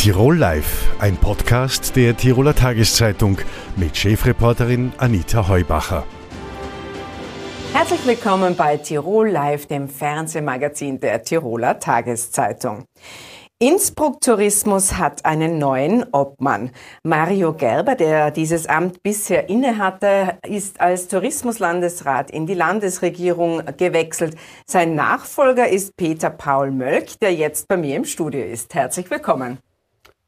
Tirol Live, ein Podcast der Tiroler Tageszeitung mit Chefreporterin Anita Heubacher. Herzlich willkommen bei Tirol Live, dem Fernsehmagazin der Tiroler Tageszeitung. Innsbruck Tourismus hat einen neuen Obmann. Mario Gerber, der dieses Amt bisher innehatte, ist als Tourismuslandesrat in die Landesregierung gewechselt. Sein Nachfolger ist Peter Paul Mölk, der jetzt bei mir im Studio ist. Herzlich willkommen.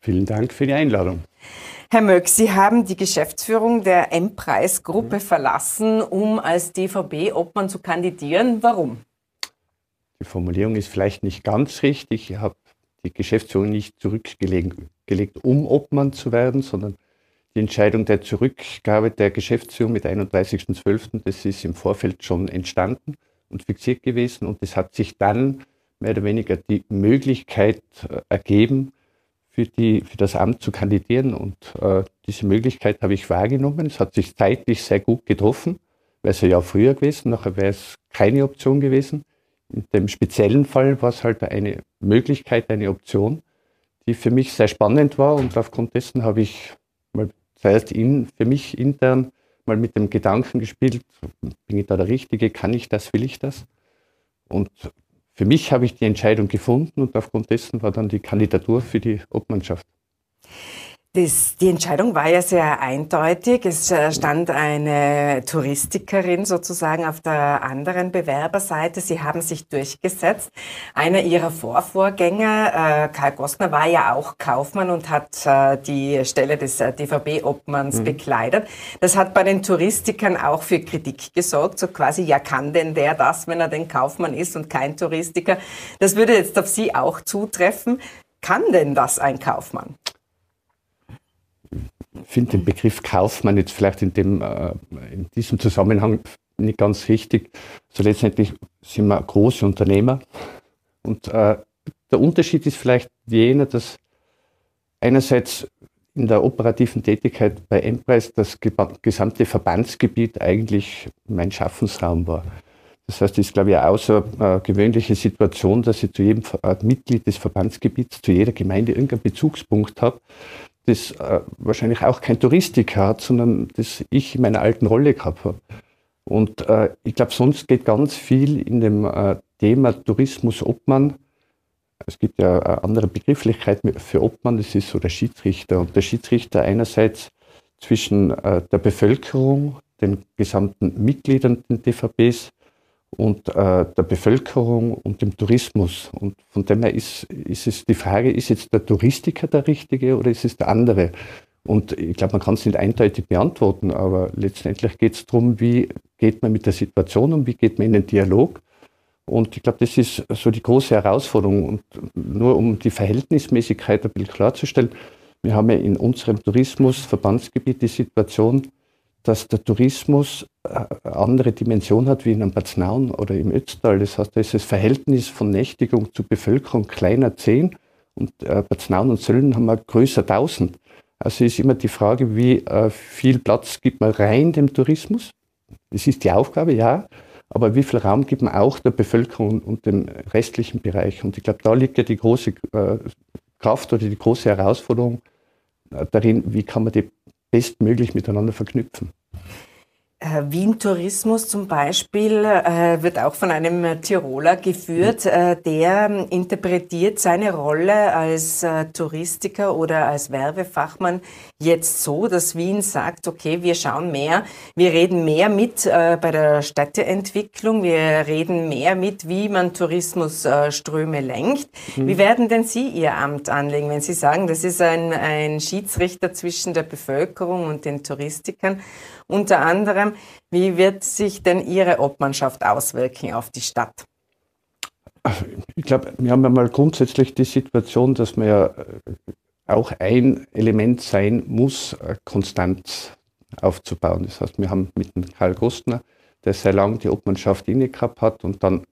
Vielen Dank für die Einladung. Herr Möck, Sie haben die Geschäftsführung der M-Preis-Gruppe mhm. verlassen, um als DVB-Obmann zu kandidieren. Warum? Die Formulierung ist vielleicht nicht ganz richtig. Ich habe die Geschäftsführung nicht zurückgelegt, um Obmann zu werden, sondern die Entscheidung der Zurückgabe der Geschäftsführung mit 31.12., das ist im Vorfeld schon entstanden und fixiert gewesen und es hat sich dann mehr oder weniger die Möglichkeit äh, ergeben, für, die, für das Amt zu kandidieren und äh, diese Möglichkeit habe ich wahrgenommen. Es hat sich zeitlich sehr gut getroffen, wäre es ja früher gewesen, nachher wäre es keine Option gewesen. In dem speziellen Fall war es halt eine Möglichkeit, eine Option, die für mich sehr spannend war und aufgrund dessen habe ich mal zuerst in, für mich intern mal mit dem Gedanken gespielt, bin ich da der Richtige, kann ich das, will ich das? Und für mich habe ich die Entscheidung gefunden und aufgrund dessen war dann die Kandidatur für die Obmannschaft. Das, die Entscheidung war ja sehr eindeutig. Es äh, stand eine Touristikerin sozusagen auf der anderen Bewerberseite. Sie haben sich durchgesetzt. Einer ihrer Vorvorgänger, äh, Karl Gostner, war ja auch Kaufmann und hat äh, die Stelle des äh, DVB-Obmanns mhm. bekleidet. Das hat bei den Touristikern auch für Kritik gesorgt. So quasi, ja kann denn der das, wenn er denn Kaufmann ist und kein Touristiker? Das würde jetzt auf Sie auch zutreffen. Kann denn das ein Kaufmann? Finde den Begriff Kaufmann jetzt vielleicht in, dem, äh, in diesem Zusammenhang nicht ganz richtig. So letztendlich sind wir große Unternehmer. Und äh, der Unterschied ist vielleicht jener, dass einerseits in der operativen Tätigkeit bei Enterprise das gesamte Verbandsgebiet eigentlich mein Schaffensraum war. Das heißt, es ist, glaube ich, eine außergewöhnliche Situation, dass ich zu jedem Mitglied des Verbandsgebiets, zu jeder Gemeinde irgendeinen Bezugspunkt habe, das äh, wahrscheinlich auch kein Touristiker hat, sondern das ich in meiner alten Rolle gehabt habe. Und äh, ich glaube, sonst geht ganz viel in dem äh, Thema Tourismus Obmann. Es gibt ja eine andere Begrifflichkeit für Obmann, das ist so der Schiedsrichter. Und der Schiedsrichter einerseits zwischen äh, der Bevölkerung, den gesamten Mitgliedern der DVBs und äh, der Bevölkerung und dem Tourismus. Und von dem her ist, ist es die Frage, ist jetzt der Touristiker der Richtige oder ist es der andere? Und ich glaube, man kann es nicht eindeutig beantworten, aber letztendlich geht es darum, wie geht man mit der Situation um, wie geht man in den Dialog. Und ich glaube, das ist so die große Herausforderung. Und nur um die Verhältnismäßigkeit ein bisschen klarzustellen, wir haben ja in unserem Tourismusverbandsgebiet die Situation, dass der Tourismus eine äh, andere Dimension hat wie in einem Bad Nauen oder im Ötztal. Das heißt, da ist das Verhältnis von Nächtigung zu Bevölkerung kleiner 10 und äh, Bad Nauen und Sölden haben wir größer 1000. Also ist immer die Frage, wie äh, viel Platz gibt man rein dem Tourismus? Das ist die Aufgabe, ja. Aber wie viel Raum gibt man auch der Bevölkerung und dem restlichen Bereich? Und ich glaube, da liegt ja die große äh, Kraft oder die große Herausforderung darin, wie kann man die bestmöglich miteinander verknüpfen. Äh, Wien Tourismus zum Beispiel äh, wird auch von einem Tiroler geführt, äh, der interpretiert seine Rolle als äh, Touristiker oder als Werbefachmann jetzt so, dass Wien sagt, okay, wir schauen mehr, wir reden mehr mit äh, bei der Städteentwicklung, wir reden mehr mit, wie man Tourismusströme lenkt. Mhm. Wie werden denn Sie Ihr Amt anlegen, wenn Sie sagen, das ist ein, ein Schiedsrichter zwischen der Bevölkerung und den Touristikern? Unter anderem, wie wird sich denn Ihre Obmannschaft auswirken auf die Stadt? Ich glaube, wir haben ja mal grundsätzlich die Situation, dass man ja äh, auch ein Element sein muss, äh, Konstanz aufzubauen. Das heißt, wir haben mit dem Karl Gostner, der sehr lange die Obmannschaft inne gehabt hat und dann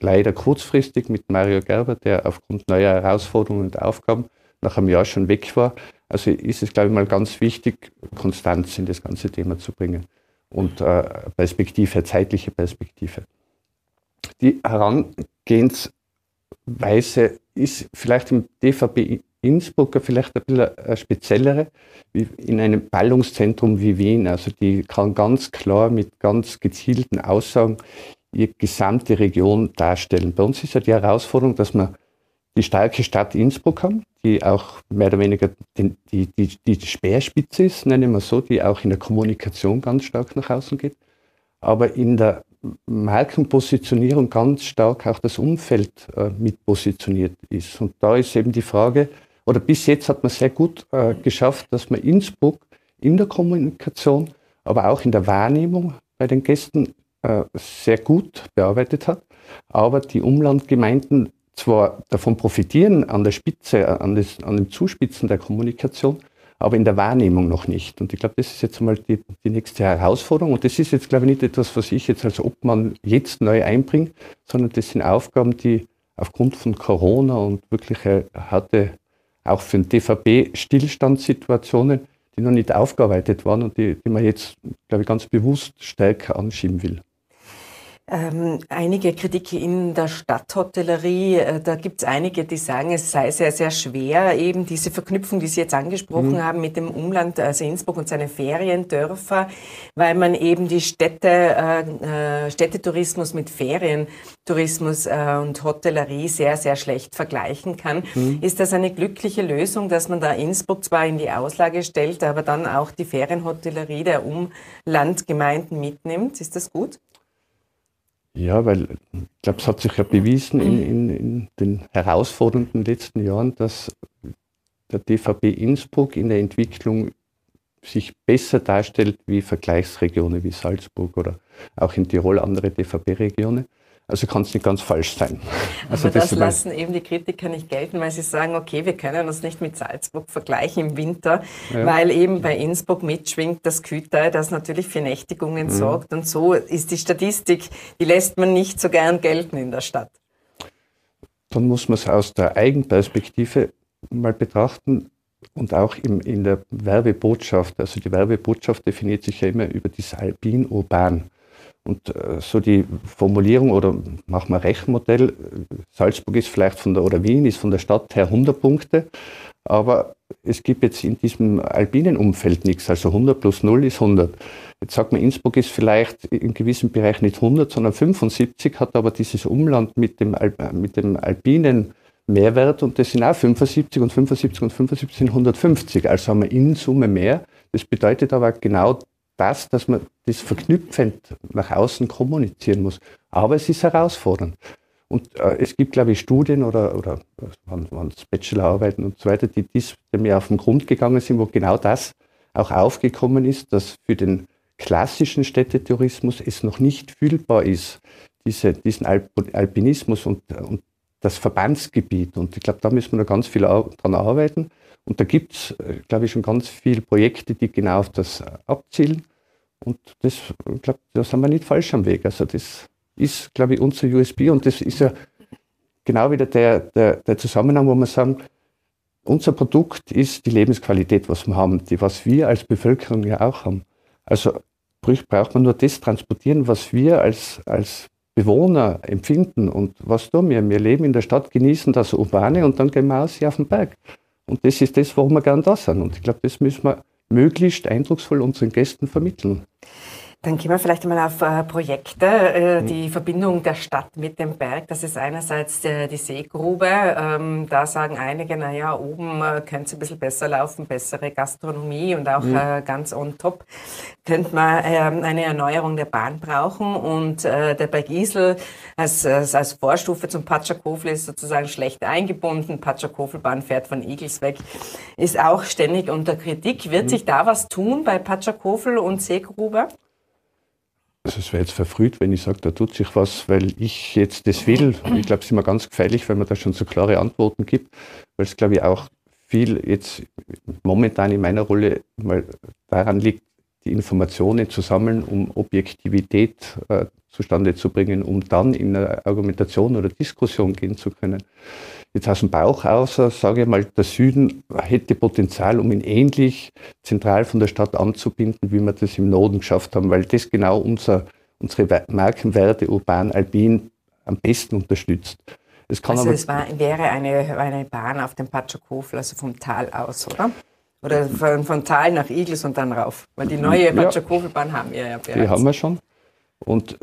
leider kurzfristig mit Mario Gerber, der aufgrund neuer Herausforderungen und Aufgaben nach einem Jahr schon weg war, also ist es, glaube ich, mal ganz wichtig, Konstanz in das ganze Thema zu bringen und äh, Perspektive, zeitliche Perspektive. Die Herangehensweise ist vielleicht im DVB Innsbruck vielleicht ein bisschen eine speziellere, wie in einem Ballungszentrum wie Wien. Also die kann ganz klar mit ganz gezielten Aussagen ihre gesamte Region darstellen. Bei uns ist ja die Herausforderung, dass wir die starke Stadt Innsbruck haben, die auch mehr oder weniger die, die, die, die Speerspitze ist, nennen wir so, die auch in der Kommunikation ganz stark nach außen geht, aber in der Markenpositionierung ganz stark auch das Umfeld äh, mit positioniert ist. Und da ist eben die Frage, oder bis jetzt hat man sehr gut äh, geschafft, dass man Innsbruck in der Kommunikation, aber auch in der Wahrnehmung bei den Gästen äh, sehr gut bearbeitet hat. Aber die Umlandgemeinden zwar davon profitieren an der Spitze, an, das, an dem Zuspitzen der Kommunikation, aber in der Wahrnehmung noch nicht. Und ich glaube, das ist jetzt mal die, die nächste Herausforderung. Und das ist jetzt, glaube ich, nicht etwas, was ich jetzt als Obmann jetzt neu einbringe, sondern das sind Aufgaben, die aufgrund von Corona und wirklich harte, auch für den DVB Stillstandssituationen, die noch nicht aufgearbeitet waren und die, die man jetzt, glaube ich, ganz bewusst stärker anschieben will. Ähm, einige Kritiker in der Stadthotellerie, äh, da gibt es einige, die sagen, es sei sehr, sehr schwer, eben diese Verknüpfung, die Sie jetzt angesprochen mhm. haben, mit dem Umland, also Innsbruck und seine Feriendörfer, weil man eben die Städte, äh, äh, Städtetourismus mit Ferientourismus äh, und Hotellerie sehr, sehr schlecht vergleichen kann. Mhm. Ist das eine glückliche Lösung, dass man da Innsbruck zwar in die Auslage stellt, aber dann auch die Ferienhotellerie der Umlandgemeinden mitnimmt? Ist das gut? Ja, weil ich glaube, es hat sich ja bewiesen in, in, in, den herausfordernden letzten Jahren, dass der DVB Innsbruck in der Entwicklung sich besser darstellt wie Vergleichsregionen wie Salzburg oder auch in Tirol andere DVB-Regionen. Also kann es nicht ganz falsch sein. Also Aber das, das lassen eben die Kritiker nicht gelten, weil sie sagen, okay, wir können uns nicht mit Salzburg vergleichen im Winter, ja. weil eben bei Innsbruck mitschwingt das Küter, das natürlich für Nächtigungen mhm. sorgt. Und so ist die Statistik, die lässt man nicht so gern gelten in der Stadt. Dann muss man es aus der Eigenperspektive mal betrachten und auch im, in der Werbebotschaft. Also die Werbebotschaft definiert sich ja immer über das Alpin-Urban. Und äh, so die Formulierung oder machen wir Rechenmodell, Salzburg ist vielleicht von der, oder Wien ist von der Stadt her 100 Punkte, aber es gibt jetzt in diesem alpinen Umfeld nichts, also 100 plus 0 ist 100. Jetzt sagt man, Innsbruck ist vielleicht in gewissem Bereich nicht 100, sondern 75, hat aber dieses Umland mit dem, mit dem alpinen Mehrwert und das sind auch 75 und 75 und 75 sind 150, also haben wir in Summe mehr. Das bedeutet aber genau das, dass man das verknüpfend nach außen kommunizieren muss. Aber es ist herausfordernd. Und äh, es gibt, glaube ich, Studien oder, oder waren, waren Bachelorarbeiten und so weiter, die, dies, die mir auf den Grund gegangen sind, wo genau das auch aufgekommen ist, dass für den klassischen Städtetourismus es noch nicht fühlbar ist, diese, diesen Alp Alpinismus und, und das Verbandsgebiet. Und ich glaube, da müssen wir noch ganz viel dran arbeiten. Und da gibt es, äh, glaube ich, schon ganz viele Projekte, die genau auf das abzielen. Und das, ich glaube, da sind wir nicht falsch am Weg. Also das ist, glaube ich, unser USB und das ist ja genau wieder der, der, der Zusammenhang, wo wir sagen, unser Produkt ist die Lebensqualität, was wir haben, die, was wir als Bevölkerung ja auch haben. Also braucht man nur das transportieren, was wir als, als Bewohner empfinden und was tun wir? Wir leben in der Stadt, genießen das Urbane und dann gehen wir aus hier auf den Berg. Und das ist das, warum wir gern da sind. Und ich glaube, das müssen wir möglichst eindrucksvoll unseren Gästen vermitteln. Dann gehen wir vielleicht einmal auf äh, Projekte. Äh, mhm. Die Verbindung der Stadt mit dem Berg, das ist einerseits äh, die Seegrube. Ähm, da sagen einige, naja, oben äh, könnte es ein bisschen besser laufen, bessere Gastronomie und auch mhm. Äh, ganz on top könnte man ähm, eine Erneuerung der Bahn brauchen. Und äh, der Berg Isel als, als, Vorstufe zum Patschakofel ist sozusagen schlecht eingebunden. Patschakofelbahn fährt von Igels weg, ist auch ständig unter Kritik. Wird mhm. sich da was tun bei Patschakofel und Seegrube? Also es wäre jetzt verfrüht, wenn ich sage, da tut sich was, weil ich jetzt das will. Ich glaube, es ist immer ganz gefährlich, wenn man da schon so klare Antworten gibt, weil es, glaube ich, auch viel jetzt momentan in meiner Rolle mal daran liegt, die Informationen zu sammeln, um Objektivität äh, zustande zu bringen, um dann in eine Argumentation oder Diskussion gehen zu können. Jetzt aus dem Bauch aus, sage ich mal, der Süden hätte Potenzial, um ihn ähnlich zentral von der Stadt anzubinden, wie wir das im Norden geschafft haben, weil das genau unser, unsere Markenwerte urban alpin am besten unterstützt. Es also aber, es war, wäre eine, eine Bahn auf dem Patschakofel, also vom Tal aus, oder? Oder von, von Tal nach Igels und dann rauf. Weil die neue Patschakofel-Bahn haben wir ja bereits. Die haben wir schon. Und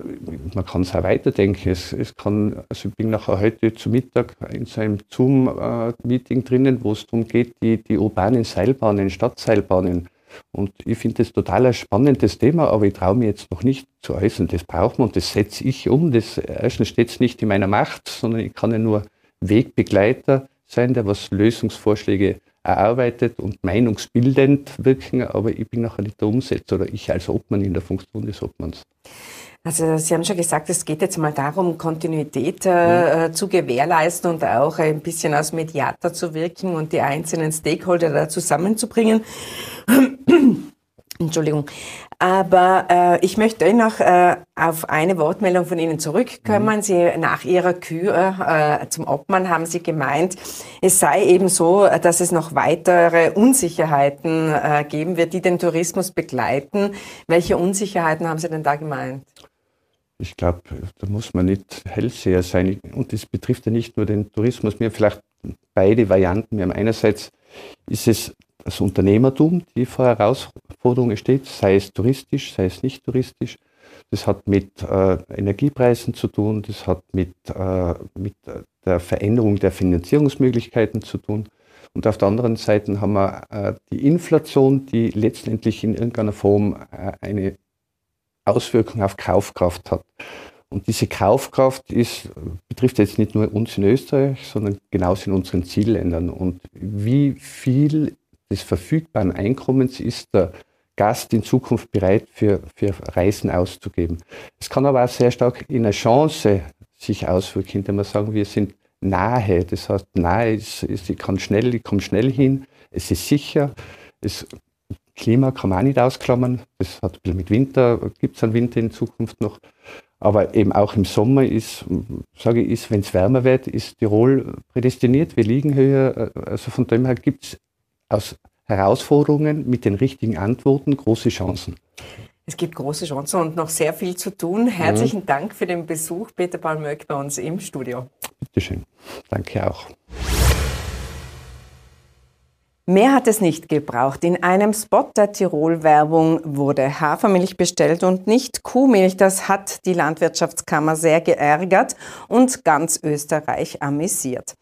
man kann es auch weiterdenken. Es, es kann, also ich bin nachher heute zu Mittag in so einem Zoom-Meeting drinnen, wo es darum geht, die, die urbanen Seilbahnen, Stadtseilbahnen. Und ich finde das total ein spannendes Thema, aber ich traue mir jetzt noch nicht zu äußern. Das braucht man und das setze ich um. Das, erstens steht es nicht in meiner Macht, sondern ich kann ja nur Wegbegleiter sein, der was Lösungsvorschläge erarbeitet und meinungsbildend wirken, aber ich bin nachher nicht der Umsetzer oder ich als Obmann in der Funktion des Obmanns. Also Sie haben schon gesagt, es geht jetzt mal darum, Kontinuität äh, mhm. zu gewährleisten und auch ein bisschen als Mediator zu wirken und die einzelnen Stakeholder da zusammenzubringen. Entschuldigung. Aber äh, ich möchte noch äh, auf eine Wortmeldung von Ihnen zurückkommen. Mhm. Sie nach Ihrer Kür äh, zum Obmann haben Sie gemeint, es sei eben so, dass es noch weitere Unsicherheiten äh, geben wird, die den Tourismus begleiten. Welche Unsicherheiten haben Sie denn da gemeint? Ich glaube, da muss man nicht Hellseher sein. Und das betrifft ja nicht nur den Tourismus. Haben vielleicht beide Varianten. Wir haben einerseits ist es das Unternehmertum, die vor Herausforderungen steht, sei es touristisch, sei es nicht touristisch. Das hat mit äh, Energiepreisen zu tun, das hat mit, äh, mit der Veränderung der Finanzierungsmöglichkeiten zu tun. Und auf der anderen Seite haben wir äh, die Inflation, die letztendlich in irgendeiner Form äh, eine Auswirkung auf Kaufkraft hat. Und diese Kaufkraft ist, betrifft jetzt nicht nur uns in Österreich, sondern genauso in unseren Zielländern. Und wie viel des verfügbaren Einkommens ist der Gast in Zukunft bereit für, für Reisen auszugeben. Es kann aber auch sehr stark in einer Chance sich auswirken, indem wir sagen, wir sind nahe. Das heißt, nahe ist, ist ich kann schnell, ich komme schnell hin, es ist sicher, es Klima kann man auch nicht ausklammern. Das hat ein bisschen mit Winter, gibt es einen Winter in Zukunft noch. Aber eben auch im Sommer ist, sage ich, wenn es wärmer wird, ist Tirol prädestiniert. Wir liegen höher. Also von dem her gibt es aus Herausforderungen mit den richtigen Antworten große Chancen. Es gibt große Chancen und noch sehr viel zu tun. Herzlichen mhm. Dank für den Besuch, Peter Palmöck, bei uns im Studio. Bitteschön. Danke auch. Mehr hat es nicht gebraucht. In einem Spot der Tirol-Werbung wurde Hafermilch bestellt und nicht Kuhmilch. Das hat die Landwirtschaftskammer sehr geärgert und ganz Österreich amüsiert.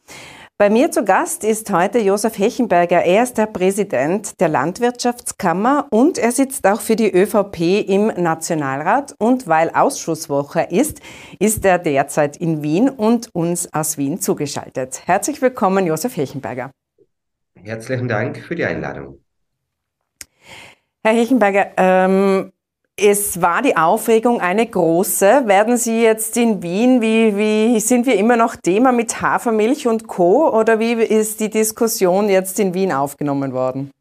Bei mir zu Gast ist heute Josef Hechenberger. Er ist der Präsident der Landwirtschaftskammer und er sitzt auch für die ÖVP im Nationalrat. Und weil Ausschusswoche ist, ist er derzeit in Wien und uns aus Wien zugeschaltet. Herzlich willkommen, Josef Hechenberger. Herzlichen Dank für die Einladung. Herr Hechenberger, ähm, es war die Aufregung eine große. Werden Sie jetzt in Wien, wie, wie sind wir immer noch Thema mit Hafermilch und Co. oder wie ist die Diskussion jetzt in Wien aufgenommen worden?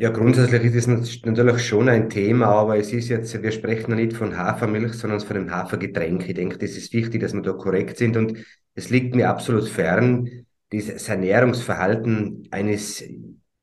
Ja, grundsätzlich ist es natürlich schon ein Thema, aber es ist jetzt, wir sprechen nicht von Hafermilch, sondern von einem Hafergetränk. Ich denke, das ist wichtig, dass wir da korrekt sind und es liegt mir absolut fern, dieses Ernährungsverhalten eines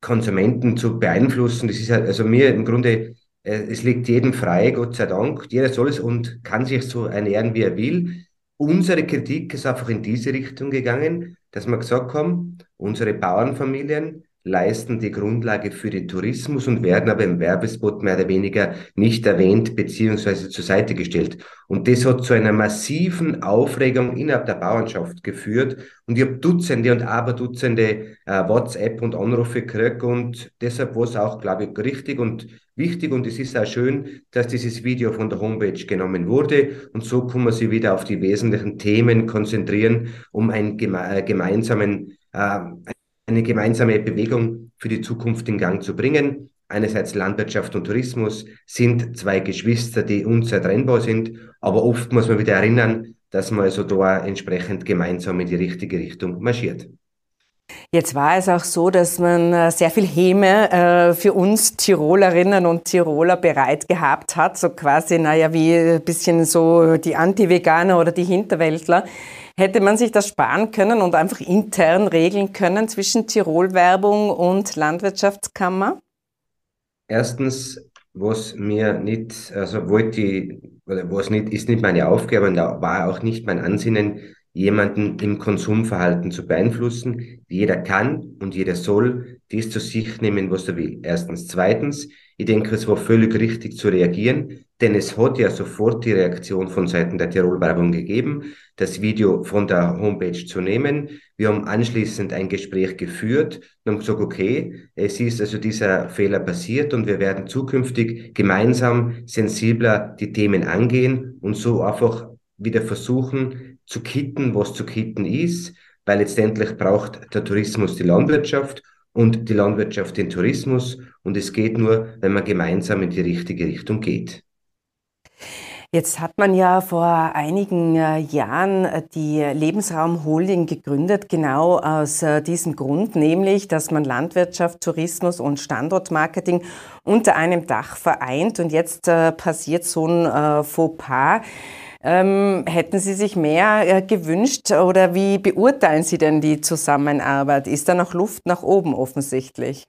Konsumenten zu beeinflussen. Das ist also mir im Grunde es liegt jedem frei, Gott sei Dank. Jeder soll es und kann sich so ernähren, wie er will. Unsere Kritik ist einfach in diese Richtung gegangen, dass wir gesagt haben, unsere Bauernfamilien leisten die Grundlage für den Tourismus und werden aber im Werbespot mehr oder weniger nicht erwähnt beziehungsweise zur Seite gestellt. Und das hat zu einer massiven Aufregung innerhalb der Bauernschaft geführt. Und ich habe Dutzende und Aberdutzende äh, WhatsApp und Anrufe gekriegt und deshalb war es auch, glaube ich, richtig und wichtig und es ist auch schön, dass dieses Video von der Homepage genommen wurde und so kann man sich wieder auf die wesentlichen Themen konzentrieren, um einen geme äh, gemeinsamen äh, eine gemeinsame Bewegung für die Zukunft in Gang zu bringen. Einerseits Landwirtschaft und Tourismus sind zwei Geschwister, die unzertrennbar sind, aber oft muss man wieder erinnern, dass man also da entsprechend gemeinsam in die richtige Richtung marschiert. Jetzt war es auch so, dass man äh, sehr viel Häme äh, für uns Tirolerinnen und Tiroler bereit gehabt hat, so quasi, naja, wie ein bisschen so die Anti-Veganer oder die Hinterwäldler. Hätte man sich das sparen können und einfach intern regeln können zwischen Tirol-Werbung und Landwirtschaftskammer? Erstens, was mir nicht, also wollte ich, oder was nicht, ist nicht meine Aufgabe und war auch nicht mein Ansinnen, jemanden im Konsumverhalten zu beeinflussen. Jeder kann und jeder soll dies zu sich nehmen, was er will. Erstens. Zweitens, ich denke, es war völlig richtig zu reagieren, denn es hat ja sofort die Reaktion von Seiten der Tirol-Werbung gegeben, das Video von der Homepage zu nehmen. Wir haben anschließend ein Gespräch geführt und haben gesagt, okay, es ist also dieser Fehler passiert und wir werden zukünftig gemeinsam sensibler die Themen angehen und so einfach wieder versuchen zu kitten, was zu kitten ist, weil letztendlich braucht der Tourismus die Landwirtschaft und die Landwirtschaft den Tourismus und es geht nur, wenn man gemeinsam in die richtige Richtung geht. Jetzt hat man ja vor einigen äh, Jahren äh, die Lebensraum Holding gegründet, genau aus äh, diesem Grund, nämlich, dass man Landwirtschaft, Tourismus und Standortmarketing unter einem Dach vereint. Und jetzt passiert so ein Fauxpas. Ähm, hätten Sie sich mehr äh, gewünscht oder wie beurteilen Sie denn die Zusammenarbeit? Ist da noch Luft nach oben offensichtlich?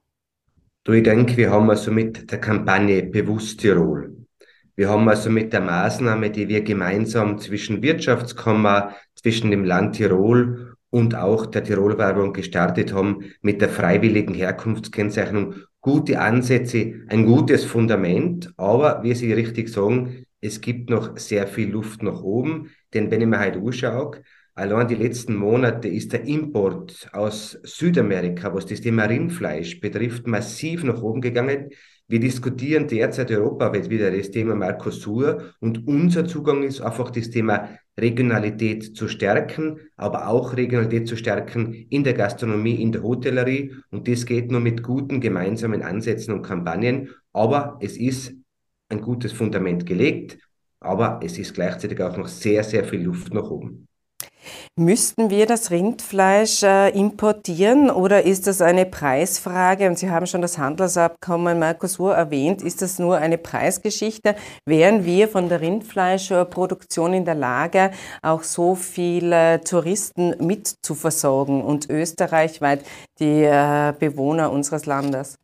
Du, ich denke, wir haben also mit der Kampagne Bewusst Tirol, wir haben also mit der Maßnahme, die wir gemeinsam zwischen Wirtschaftskammer, zwischen dem Land Tirol und auch der Tirol-Werbung gestartet haben, mit der freiwilligen Herkunftskennzeichnung gute Ansätze, ein gutes Fundament, aber wie Sie richtig sagen, es gibt noch sehr viel Luft nach oben, denn wenn ich mir heute anschaue, allein die letzten Monate ist der Import aus Südamerika, was das Thema Rindfleisch betrifft, massiv nach oben gegangen. Wir diskutieren derzeit europaweit wieder das Thema Mercosur und unser Zugang ist einfach das Thema Regionalität zu stärken, aber auch Regionalität zu stärken in der Gastronomie, in der Hotellerie und das geht nur mit guten gemeinsamen Ansätzen und Kampagnen, aber es ist ein gutes Fundament gelegt, aber es ist gleichzeitig auch noch sehr, sehr viel Luft nach oben. Müssten wir das Rindfleisch äh, importieren oder ist das eine Preisfrage? Und Sie haben schon das Handelsabkommen Mercosur erwähnt. Ist das nur eine Preisgeschichte? Wären wir von der Rindfleischproduktion in der Lage, auch so viele Touristen mit zu versorgen und österreichweit die äh, Bewohner unseres Landes?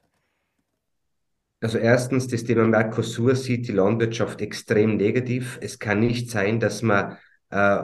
Also erstens, das Thema Mercosur sieht die Landwirtschaft extrem negativ. Es kann nicht sein, dass man äh,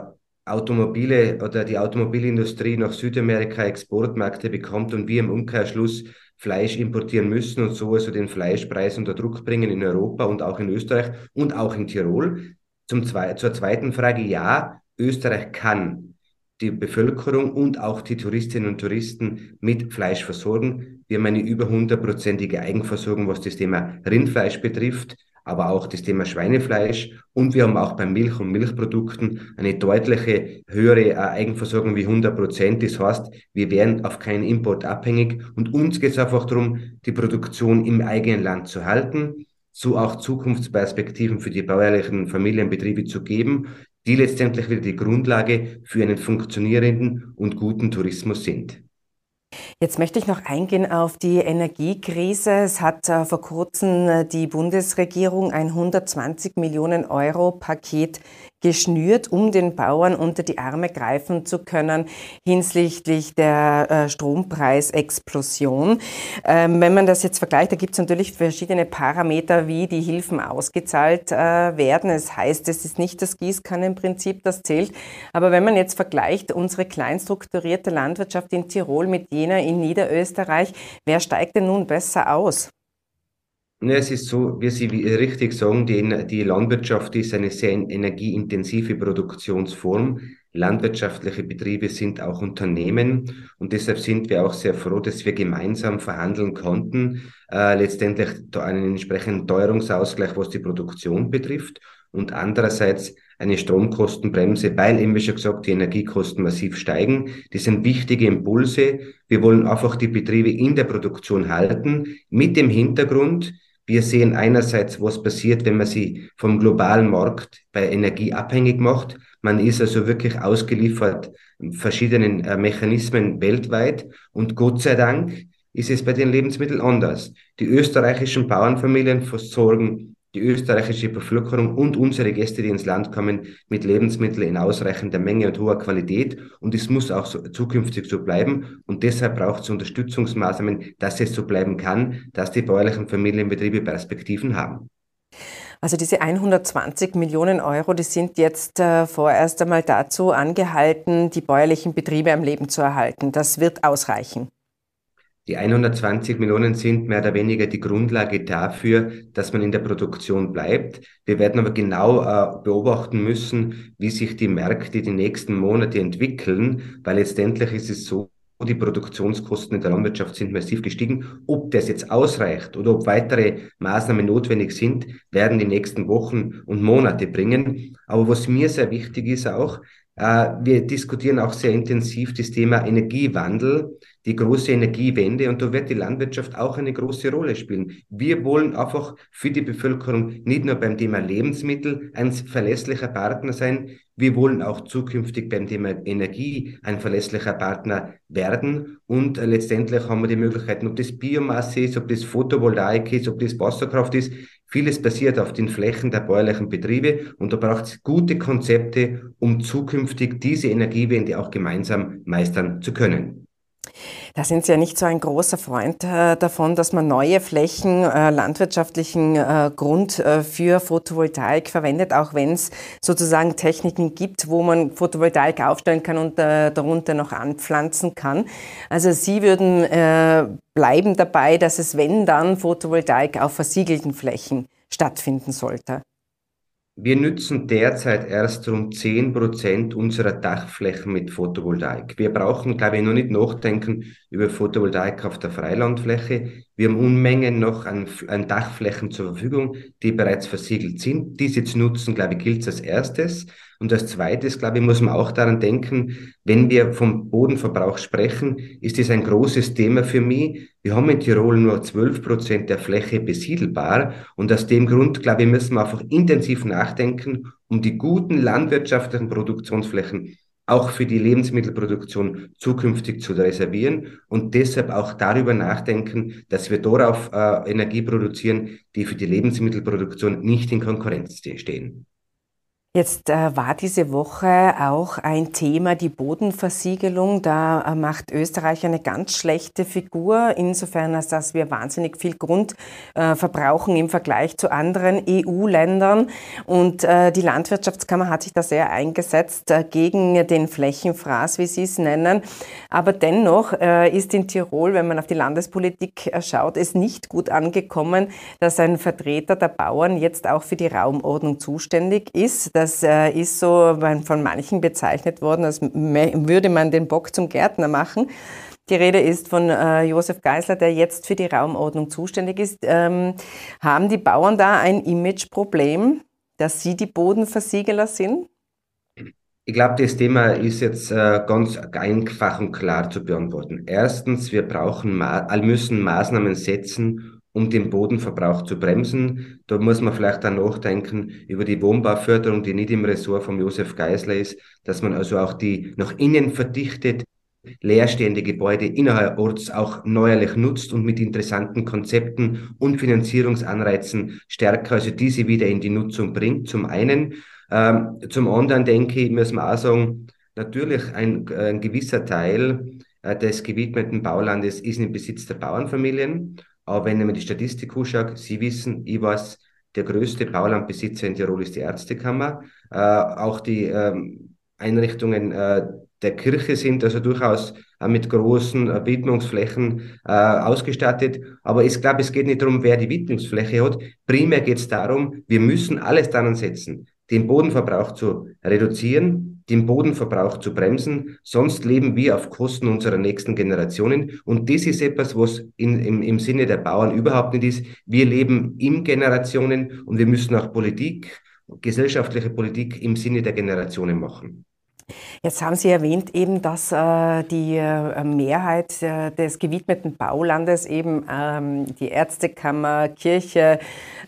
Automobile oder die Automobilindustrie nach Südamerika Exportmärkte bekommt und wir im Umkehrschluss Fleisch importieren müssen und so also den Fleischpreis unter Druck bringen in Europa und auch in Österreich und auch in Tirol. Zum Zwe zur zweiten Frage, ja, Österreich kann die Bevölkerung und auch die Touristinnen und Touristen mit Fleisch versorgen. Wir haben eine über hundertprozentige Eigenversorgung, was das Thema Rindfleisch betrifft, aber auch das Thema Schweinefleisch. Und wir haben auch bei Milch und Milchprodukten eine deutliche höhere äh, Eigenversorgung wie 100 Prozent. Das heißt, wir wären auf keinen Import abhängig. Und uns geht es einfach darum, die Produktion im eigenen Land zu halten so auch Zukunftsperspektiven für die bäuerlichen Familienbetriebe zu geben, die letztendlich wieder die Grundlage für einen funktionierenden und guten Tourismus sind. Jetzt möchte ich noch eingehen auf die Energiekrise. Es hat äh, vor kurzem äh, die Bundesregierung ein 120 Millionen Euro Paket geschnürt, um den Bauern unter die Arme greifen zu können hinsichtlich der äh, Strompreisexplosion. Ähm, wenn man das jetzt vergleicht, da gibt es natürlich verschiedene Parameter, wie die Hilfen ausgezahlt äh, werden. Es heißt, es ist nicht das Gießkannenprinzip, das zählt. Aber wenn man jetzt vergleicht unsere kleinstrukturierte Landwirtschaft in Tirol mit jener in Niederösterreich, wer steigt denn nun besser aus? Ja, es ist so, wie Sie richtig sagen, die, die Landwirtschaft ist eine sehr energieintensive Produktionsform. Landwirtschaftliche Betriebe sind auch Unternehmen und deshalb sind wir auch sehr froh, dass wir gemeinsam verhandeln konnten, äh, letztendlich einen entsprechenden Teuerungsausgleich, was die Produktion betrifft und andererseits eine Stromkostenbremse, weil eben, wie schon gesagt, die Energiekosten massiv steigen. Das sind wichtige Impulse. Wir wollen einfach die Betriebe in der Produktion halten, mit dem Hintergrund, wir sehen einerseits, was passiert, wenn man sie vom globalen Markt bei Energie abhängig macht. Man ist also wirklich ausgeliefert verschiedenen äh, Mechanismen weltweit. Und Gott sei Dank ist es bei den Lebensmitteln anders. Die österreichischen Bauernfamilien versorgen die österreichische Bevölkerung und unsere Gäste, die ins Land kommen, mit Lebensmitteln in ausreichender Menge und hoher Qualität. Und es muss auch so, zukünftig so bleiben. Und deshalb braucht es Unterstützungsmaßnahmen, dass es so bleiben kann, dass die bäuerlichen Familienbetriebe Perspektiven haben. Also diese 120 Millionen Euro, die sind jetzt äh, vorerst einmal dazu angehalten, die bäuerlichen Betriebe am Leben zu erhalten. Das wird ausreichen. Die 120 Millionen sind mehr oder weniger die Grundlage dafür, dass man in der Produktion bleibt. Wir werden aber genau äh, beobachten müssen, wie sich die Märkte die nächsten Monate entwickeln, weil letztendlich ist es so, die Produktionskosten in der Landwirtschaft sind massiv gestiegen. Ob das jetzt ausreicht oder ob weitere Maßnahmen notwendig sind, werden die nächsten Wochen und Monate bringen. Aber was mir sehr wichtig ist auch, wir diskutieren auch sehr intensiv das Thema Energiewandel, die große Energiewende und da wird die Landwirtschaft auch eine große Rolle spielen. Wir wollen einfach für die Bevölkerung nicht nur beim Thema Lebensmittel ein verlässlicher Partner sein, wir wollen auch zukünftig beim Thema Energie ein verlässlicher Partner werden und äh, letztendlich haben wir die Möglichkeiten, ob das Biomasse ist, ob das Photovoltaik ist, ob das Wasserkraft ist. Vieles basiert auf den Flächen der bäuerlichen Betriebe und da braucht es gute Konzepte, um zukünftig diese Energiewende auch gemeinsam meistern zu können. Da sind Sie ja nicht so ein großer Freund äh, davon, dass man neue Flächen, äh, landwirtschaftlichen äh, Grund für Photovoltaik verwendet, auch wenn es sozusagen Techniken gibt, wo man Photovoltaik aufstellen kann und darunter noch anpflanzen kann. Also Sie würden bleiben dabei, dass es, wenn dann, Photovoltaik auf versiegelten Flächen stattfinden sollte. Wir nützen derzeit erst rund 10 Prozent unserer Dachflächen mit Photovoltaik. Wir brauchen, glaube ich, noch nicht nachdenken über Photovoltaik auf der Freilandfläche. Wir haben Unmengen noch an, an Dachflächen zur Verfügung, die bereits versiegelt sind. Diese zu nutzen, glaube ich, gilt als erstes. Und als zweites, glaube ich, muss man auch daran denken, wenn wir vom Bodenverbrauch sprechen, ist das ein großes Thema für mich. Wir haben in Tirol nur 12 Prozent der Fläche besiedelbar. Und aus dem Grund, glaube ich, müssen wir einfach intensiv nachdenken, um die guten landwirtschaftlichen Produktionsflächen auch für die Lebensmittelproduktion zukünftig zu reservieren und deshalb auch darüber nachdenken, dass wir darauf äh, Energie produzieren, die für die Lebensmittelproduktion nicht in Konkurrenz stehen. Jetzt äh, war diese Woche auch ein Thema die Bodenversiegelung. Da äh, macht Österreich eine ganz schlechte Figur, insofern als dass wir wahnsinnig viel Grund äh, verbrauchen im Vergleich zu anderen EU-Ländern. Und die Landwirtschaftskammer hat sich da sehr eingesetzt gegen den Flächenfraß, wie Sie es nennen. Aber dennoch ist in Tirol, wenn man auf die Landespolitik schaut, es nicht gut angekommen, dass ein Vertreter der Bauern jetzt auch für die Raumordnung zuständig ist das äh, ist so von manchen bezeichnet worden, als würde man den Bock zum Gärtner machen. Die Rede ist von äh, Josef Geisler, der jetzt für die Raumordnung zuständig ist. Ähm, haben die Bauern da ein Imageproblem, dass sie die Bodenversiegeler sind? Ich glaube, das Thema ist jetzt äh, ganz einfach und klar zu beantworten. Erstens, wir brauchen, müssen Maßnahmen setzen, um den Bodenverbrauch zu bremsen. Da muss man vielleicht dann nachdenken über die Wohnbauförderung, die nicht im Ressort von Josef Geisler ist, dass man also auch die nach innen verdichtet leerstehende Gebäude innerorts auch neuerlich nutzt und mit interessanten Konzepten und Finanzierungsanreizen stärker, also diese wieder in die Nutzung bringt, zum einen. Ähm, zum anderen denke ich, müssen wir auch sagen, natürlich ein, ein gewisser Teil äh, des gewidmeten Baulandes ist im Besitz der Bauernfamilien. Aber wenn man die Statistik anschaut, Sie wissen, ich weiß, der größte Baulandbesitzer in Tirol ist die Ärztekammer. Äh, auch die ähm, Einrichtungen äh, der Kirche sind also durchaus äh, mit großen äh, Widmungsflächen äh, ausgestattet. Aber ich glaube, es geht nicht darum, wer die Widmungsfläche hat. Primär geht es darum, wir müssen alles daran setzen, den Bodenverbrauch zu reduzieren, den Bodenverbrauch zu bremsen. Sonst leben wir auf Kosten unserer nächsten Generationen. Und das ist etwas, was in, im, im Sinne der Bauern überhaupt nicht ist. Wir leben in Generationen und wir müssen auch Politik, gesellschaftliche Politik im Sinne der Generationen machen. Jetzt haben Sie erwähnt eben, dass äh, die äh, Mehrheit äh, des gewidmeten Baulandes eben ähm, die Ärztekammer, Kirche,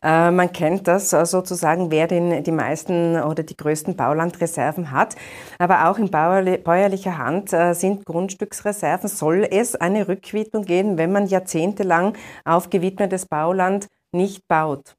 äh, man kennt das äh, sozusagen, wer den, die meisten oder die größten Baulandreserven hat. Aber auch in bäuerlicher Hand äh, sind Grundstücksreserven. Soll es eine Rückwidmung geben, wenn man jahrzehntelang auf gewidmetes Bauland nicht baut?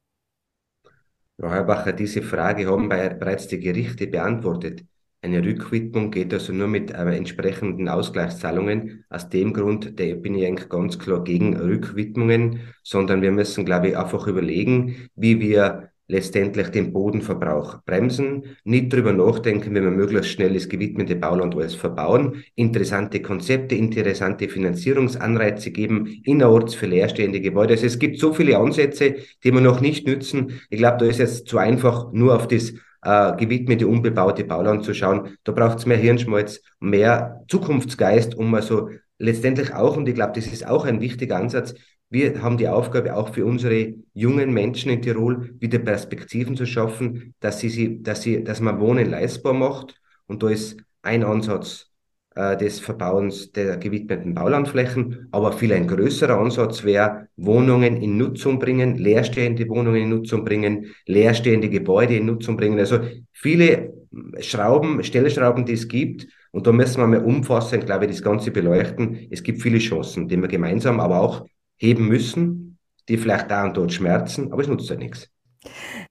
Frau Herbacher, diese Frage haben bereits die Gerichte beantwortet. Eine Rückwidmung geht also nur mit äh, entsprechenden Ausgleichszahlungen. Aus dem Grund der bin ich eigentlich ganz klar gegen Rückwidmungen, sondern wir müssen, glaube ich, einfach überlegen, wie wir letztendlich den Bodenverbrauch bremsen, nicht drüber nachdenken, wenn wir möglichst schnell das gewidmete Bauland alles verbauen, interessante Konzepte, interessante Finanzierungsanreize geben, innerorts für leerstehende Gebäude. Also es gibt so viele Ansätze, die wir noch nicht nützen. Ich glaube, da ist jetzt zu einfach, nur auf das äh, gewidmete, unbebaute Bauland zu schauen. Da braucht es mehr Hirnschmalz, mehr Zukunftsgeist, um also letztendlich auch, und ich glaube, das ist auch ein wichtiger Ansatz, wir haben die Aufgabe, auch für unsere jungen Menschen in Tirol wieder Perspektiven zu schaffen, dass sie, dass sie, dass man Wohnen leistbar macht. Und da ist ein Ansatz äh, des Verbauens der gewidmeten Baulandflächen, aber viel ein größerer Ansatz wäre, Wohnungen in Nutzung bringen, leerstehende Wohnungen in Nutzung bringen, leerstehende Gebäude in Nutzung bringen. Also viele Schrauben, Stellschrauben, die es gibt. Und da müssen wir mal umfassend, glaube ich, das Ganze beleuchten. Es gibt viele Chancen, die wir gemeinsam aber auch heben müssen, die vielleicht da und dort schmerzen, aber es nutzt ja nichts.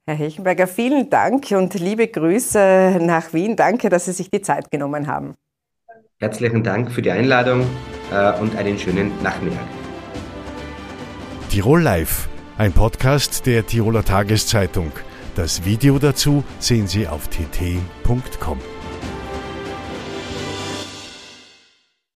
Herr Hechenberger, vielen Dank und liebe Grüße nach Wien. Danke, dass Sie sich die Zeit genommen haben. Herzlichen Dank für die Einladung äh, und einen schönen Nachmittag. Tirol Live, ein Podcast der Tiroler Tageszeitung. Das Video dazu sehen Sie auf tt.com.